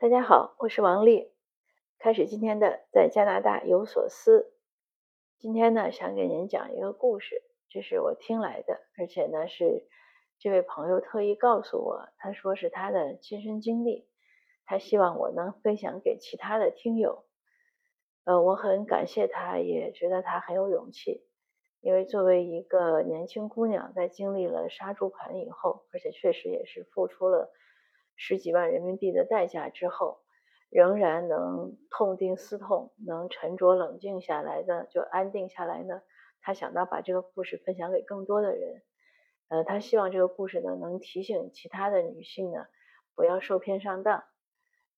大家好，我是王丽。开始今天的在加拿大有所思。今天呢，想给您讲一个故事，这是我听来的，而且呢是这位朋友特意告诉我，他说是他的亲身经历，他希望我能分享给其他的听友。呃，我很感谢他，也觉得他很有勇气，因为作为一个年轻姑娘，在经历了杀猪盘以后，而且确实也是付出了。十几万人民币的代价之后，仍然能痛定思痛，能沉着冷静下来的，就安定下来呢。他想到把这个故事分享给更多的人，呃，他希望这个故事呢能提醒其他的女性呢不要受骗上当。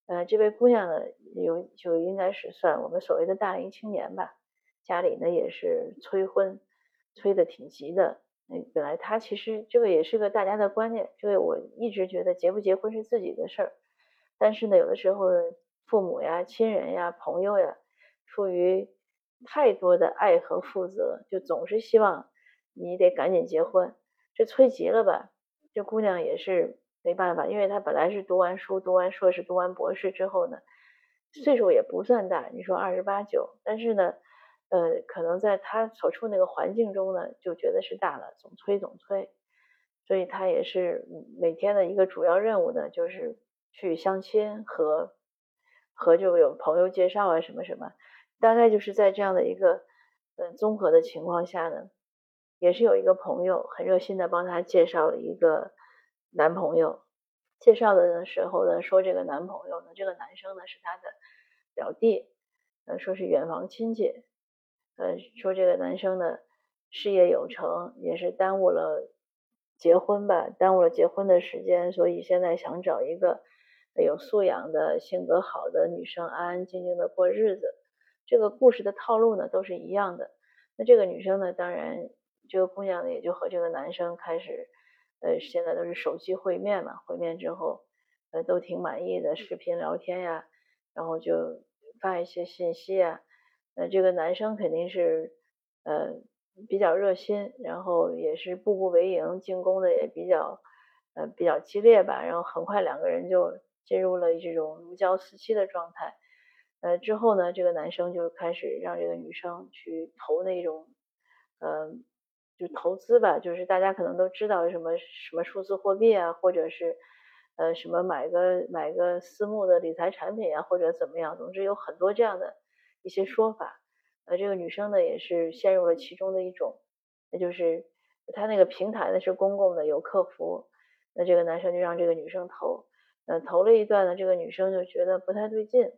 呃，这位姑娘呢有就应该是算我们所谓的大龄青年吧，家里呢也是催婚，催的挺急的。本来他其实这个也是个大家的观念，这个我一直觉得结不结婚是自己的事儿，但是呢，有的时候父母呀、亲人呀、朋友呀，出于太多的爱和负责，就总是希望你得赶紧结婚，这催急了吧？这姑娘也是没办法，因为她本来是读完书、读完硕士、读完博士之后呢，岁数也不算大，你说二十八九，但是呢。呃，可能在他所处那个环境中呢，就觉得是大了，总催总催，所以他也是每天的一个主要任务呢，就是去相亲和和就有朋友介绍啊什么什么，大概就是在这样的一个呃综合的情况下呢，也是有一个朋友很热心的帮他介绍了一个男朋友，介绍的时候呢说这个男朋友呢，这个男生呢是他的表弟，呃说是远房亲戚。呃，说这个男生呢，事业有成，也是耽误了结婚吧，耽误了结婚的时间，所以现在想找一个有素养的、性格好的女生，安安静静的过日子。这个故事的套路呢，都是一样的。那这个女生呢，当然这个姑娘呢，也就和这个男生开始，呃，现在都是手机会面嘛，会面之后，呃，都挺满意的，视频聊天呀，然后就发一些信息啊。那这个男生肯定是，呃，比较热心，然后也是步步为营，进攻的也比较，呃，比较激烈吧。然后很快两个人就进入了这种如胶似漆的状态。呃，之后呢，这个男生就开始让这个女生去投那种，嗯，就投资吧，就是大家可能都知道什么什么数字货币啊，或者是，呃，什么买个买个私募的理财产品啊，或者怎么样，总之有很多这样的。一些说法，呃，这个女生呢也是陷入了其中的一种，那就是他那个平台呢是公共的，有客服，那这个男生就让这个女生投，呃，投了一段呢，这个女生就觉得不太对劲，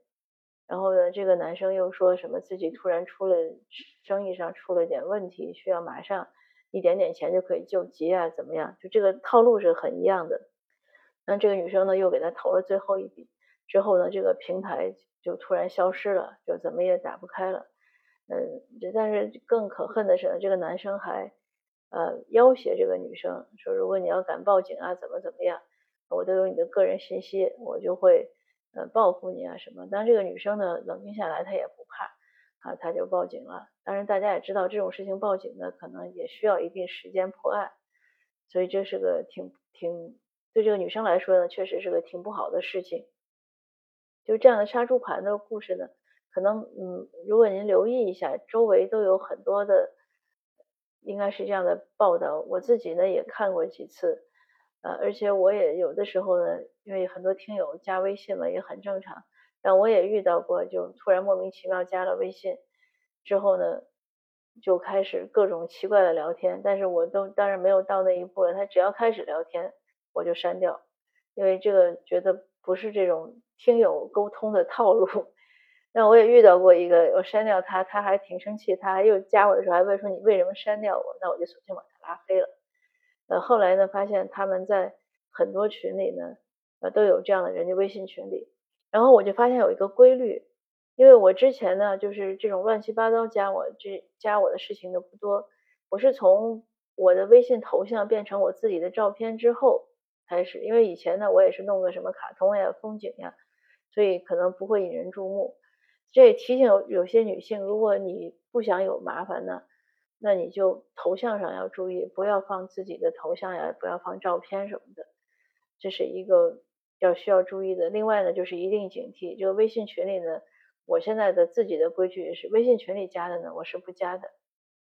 然后呢，这个男生又说什么自己突然出了生意上出了点问题，需要马上一点点钱就可以救急啊，怎么样？就这个套路是很一样的，那这个女生呢又给他投了最后一笔，之后呢，这个平台。就突然消失了，就怎么也打不开了。嗯，但是更可恨的是呢，这个男生还呃要挟这个女生说，如果你要敢报警啊，怎么怎么样，我都有你的个人信息，我就会呃报复你啊什么。当这个女生呢冷静下来，她也不怕啊，她就报警了。当然大家也知道这种事情报警呢，可能也需要一定时间破案，所以这是个挺挺对这个女生来说呢，确实是个挺不好的事情。就这样的杀猪盘的故事呢，可能嗯，如果您留意一下，周围都有很多的，应该是这样的报道。我自己呢也看过几次，呃，而且我也有的时候呢，因为很多听友加微信嘛，也很正常。但我也遇到过，就突然莫名其妙加了微信之后呢，就开始各种奇怪的聊天。但是我都当然没有到那一步了，他只要开始聊天，我就删掉，因为这个觉得不是这种。听友沟通的套路，那我也遇到过一个，我删掉他，他还挺生气，他还又加我的时候还问说你为什么删掉我？那我就索性把他拉黑了。呃，后来呢，发现他们在很多群里呢，呃，都有这样的人家微信群里，然后我就发现有一个规律，因为我之前呢，就是这种乱七八糟加我这加我的事情都不多，我是从我的微信头像变成我自己的照片之后开始，因为以前呢，我也是弄个什么卡通呀、风景呀。所以可能不会引人注目，这也提醒有有些女性，如果你不想有麻烦呢，那你就头像上要注意，不要放自己的头像呀，不要放照片什么的，这是一个要需要注意的。另外呢，就是一定警惕。这个微信群里呢，我现在的自己的规矩是，微信群里加的呢，我是不加的，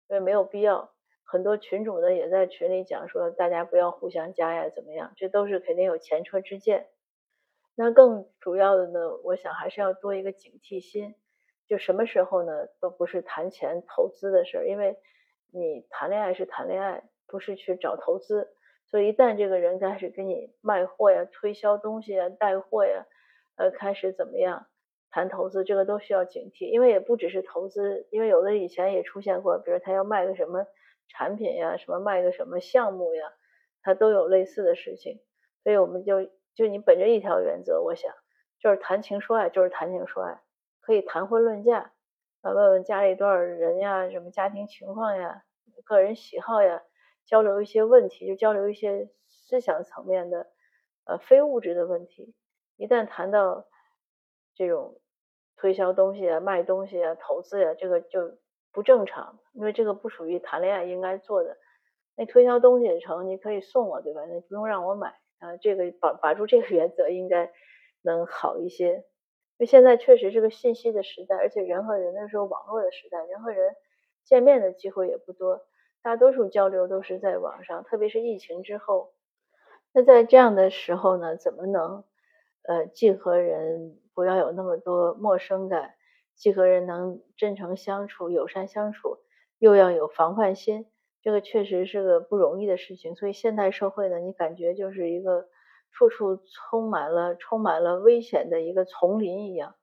因为没有必要。很多群主呢也在群里讲说，大家不要互相加呀，怎么样？这都是肯定有前车之鉴。那更主要的呢，我想还是要多一个警惕心。就什么时候呢，都不是谈钱投资的事儿，因为你谈恋爱是谈恋爱，不是去找投资。所以一旦这个人开始给你卖货呀、推销东西啊、带货呀，呃，开始怎么样谈投资，这个都需要警惕。因为也不只是投资，因为有的以前也出现过，比如他要卖个什么产品呀，什么卖个什么项目呀，他都有类似的事情。所以我们就就你本着一条原则，我想就是谈情说爱，就是谈情说爱。可以谈婚论嫁，啊，问问家里多少人呀，什么家庭情况呀，个人喜好呀，交流一些问题，就交流一些思想层面的，呃，非物质的问题。一旦谈到这种推销东西啊、卖东西啊、投资呀，这个就不正常，因为这个不属于谈恋爱应该做的。那推销东西也成，你可以送我，对吧？那不用让我买啊，这个把把住这个原则，应该能好一些。因为现在确实是个信息的时代，而且人和人的时候网络的时代，人和人见面的机会也不多，大多数交流都是在网上，特别是疫情之后。那在这样的时候呢，怎么能呃既和人不要有那么多陌生感，既和人能真诚相处、友善相处，又要有防范心，这个确实是个不容易的事情。所以现代社会呢，你感觉就是一个。处处充满了充满了危险的一个丛林一样，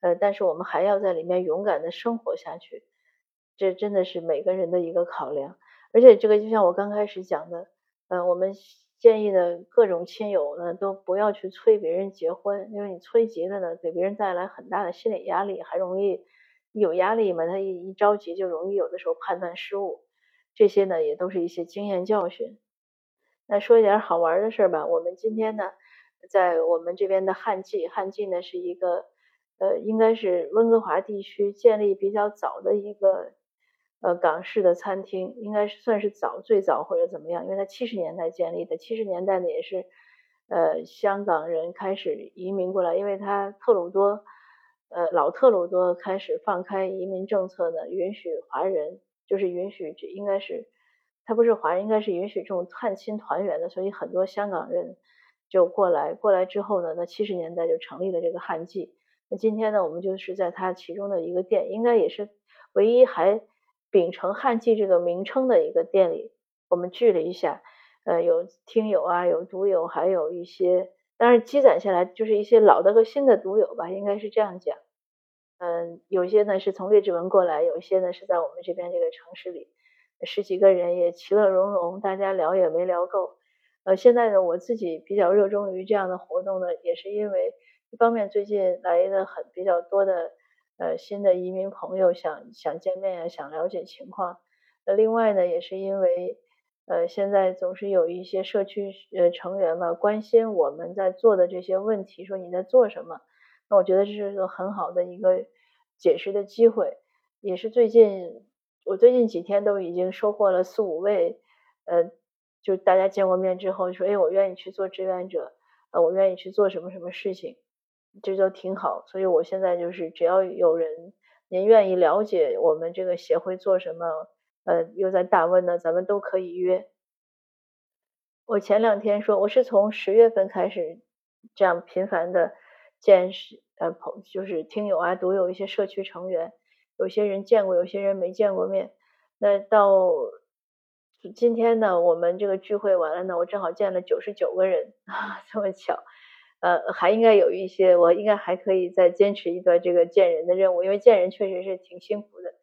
呃，但是我们还要在里面勇敢的生活下去，这真的是每个人的一个考量。而且这个就像我刚开始讲的，呃，我们建议的各种亲友呢，都不要去催别人结婚，因为你催急了呢，给别人带来很大的心理压力，还容易有压力嘛，他一一着急就容易有的时候判断失误，这些呢也都是一些经验教训。那说一点好玩的事吧。我们今天呢，在我们这边的汉记，汉记呢是一个，呃，应该是温哥华地区建立比较早的一个，呃，港式的餐厅，应该是算是早最早或者怎么样，因为它七十年代建立的。七十年代呢也是，呃，香港人开始移民过来，因为它特鲁多，呃，老特鲁多开始放开移民政策呢，允许华人，就是允许，应该是。他不是华人，应该是允许这种探亲团圆的，所以很多香港人就过来。过来之后呢，那七十年代就成立了这个汉记。那今天呢，我们就是在他其中的一个店，应该也是唯一还秉承汉记这个名称的一个店里，我们聚了一下。呃，有听友啊，有读友，还有一些，当然积攒下来就是一些老的和新的读友吧，应该是这样讲。嗯，有些呢是从列治文过来，有些呢是在我们这边这个城市里。十几个人也其乐融融，大家聊也没聊够。呃，现在呢，我自己比较热衷于这样的活动呢，也是因为一方面最近来的很比较多的呃新的移民朋友想想见面呀，想了解情况。呃，另外呢，也是因为呃现在总是有一些社区呃成员嘛关心我们在做的这些问题，说你在做什么？那我觉得这是个很好的一个解释的机会，也是最近。我最近几天都已经收获了四五位，呃，就大家见过面之后说，哎，我愿意去做志愿者，呃，我愿意去做什么什么事情，这都挺好。所以我现在就是只要有人您愿意了解我们这个协会做什么，呃，又在大温呢，咱们都可以约。我前两天说，我是从十月份开始这样频繁的见识，呃，朋就是听友啊，读有一些社区成员。有些人见过，有些人没见过面。那到今天呢，我们这个聚会完了呢，我正好见了九十九个人 啊，这么巧。呃，还应该有一些，我应该还可以再坚持一段这个见人的任务，因为见人确实是挺辛苦的，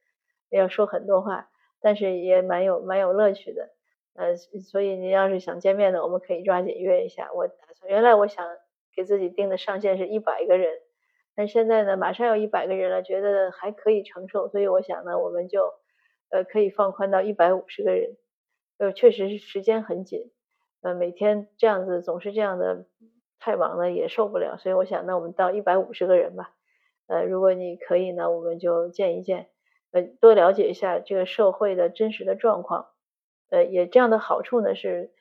要说很多话，但是也蛮有蛮有乐趣的。呃，所以您要是想见面的，我们可以抓紧约一下。我打算原来我想给自己定的上限是一百个人。但现在呢，马上要一百个人了，觉得还可以承受，所以我想呢，我们就呃可以放宽到一百五十个人。呃，确实是时间很紧，呃，每天这样子总是这样的，太忙了也受不了，所以我想，那我们到一百五十个人吧。呃，如果你可以呢，我们就见一见，呃，多了解一下这个社会的真实的状况。呃，也这样的好处呢是，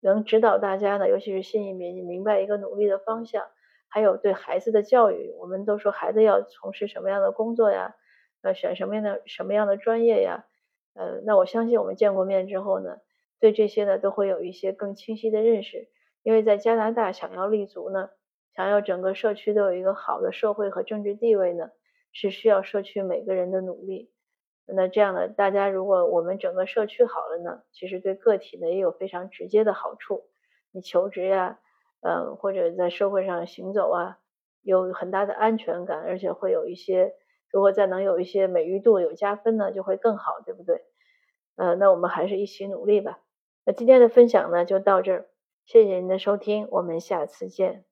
能指导大家呢，尤其是新移民明白一个努力的方向，还有对孩子的教育，我们都说孩子要从事什么样的工作呀，呃，选什么样的什么样的专业呀，呃，那我相信我们见过面之后呢，对这些呢都会有一些更清晰的认识，因为在加拿大想要立足呢，想要整个社区都有一个好的社会和政治地位呢，是需要社区每个人的努力。那这样呢，大家如果我们整个社区好了呢，其实对个体呢也有非常直接的好处。你求职呀，嗯，或者在社会上行走啊，有很大的安全感，而且会有一些，如果再能有一些美誉度有加分呢，就会更好，对不对？呃，那我们还是一起努力吧。那今天的分享呢就到这儿，谢谢您的收听，我们下次见。